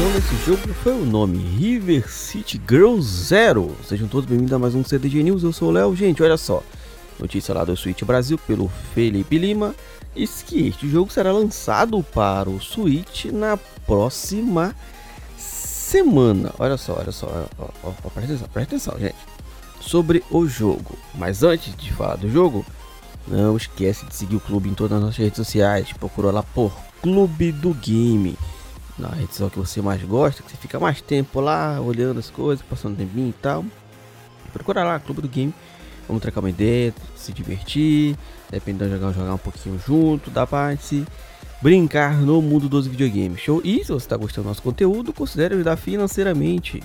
atenção nesse jogo foi o nome River City Girls Zero. Sejam todos bem-vindos a mais um CDG News. Eu sou o Léo. Gente, olha só. Notícia lá do Switch Brasil pelo Felipe Lima. Diz que este jogo será lançado para o Switch na próxima semana. Olha só, olha só. Ó, ó, ó, presta atenção, presta atenção, gente. Sobre o jogo. Mas antes de falar do jogo, não esquece de seguir o clube em todas as nossas redes sociais. Procura lá por Clube do Game. Na social que você mais gosta, que você fica mais tempo lá olhando as coisas, passando tempinho e tal. Procura lá, Clube do Game. Vamos trocar uma ideia, se divertir. Dependendo de jogar, jogar um pouquinho junto. Dá pra se brincar no mundo dos videogames. Show? E se você está gostando do nosso conteúdo, considere ajudar financeiramente.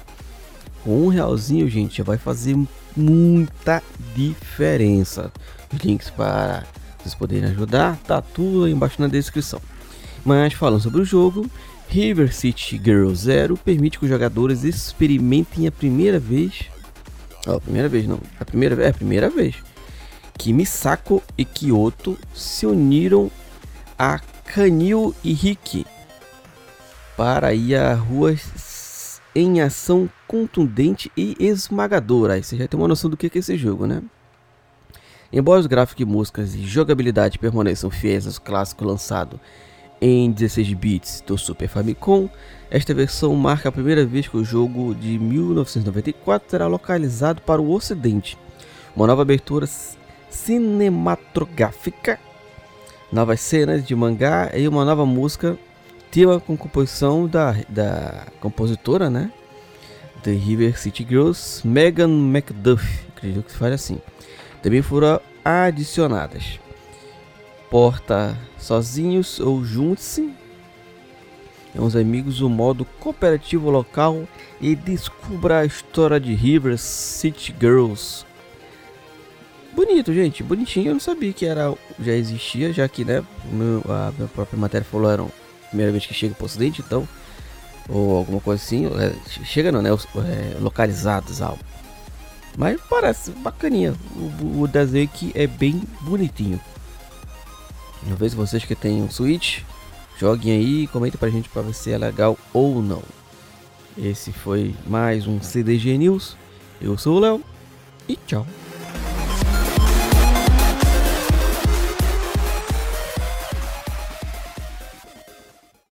Com um realzinho, gente, já vai fazer muita diferença. Os links para vocês poderem ajudar, tá tudo aí embaixo na descrição. Mas falando sobre o jogo, River City Girl Zero permite que os jogadores experimentem a primeira vez. Oh, a primeira vez não. A primeira é a primeira vez que Misako e Kyoto se uniram a Kanil e Riki para ir a ruas em ação contundente e esmagadora. Aí você já tem uma noção do que é esse jogo, né? Embora os gráficos, músicas e jogabilidade permaneçam fiéis ao clássico lançado em 16 bits do Super Famicom, esta versão marca a primeira vez que o jogo de 1994 será localizado para o ocidente. Uma nova abertura cinematográfica, novas cenas de mangá e uma nova música, tema com composição da, da compositora, né? The River City Girls, Megan McDuff, acredito que se fale assim. Também foram adicionadas. Porta sozinhos ou juntos-se é uns amigos o modo cooperativo local e descubra a história de River City Girls Bonito, gente, bonitinho. Eu não sabia que era já existia, já que, né, meu, a minha própria matéria falou era a primeira vez que chega pro ocidente, então, ou alguma coisa assim. É, chega não, né, é, localizados algo. Mas parece bacaninha. O, o desenho aqui é bem bonitinho. Uma vez vocês que têm um Switch, joguem aí e comentem pra gente pra ver se é legal ou não. Esse foi mais um CDG News. Eu sou o Léo e tchau.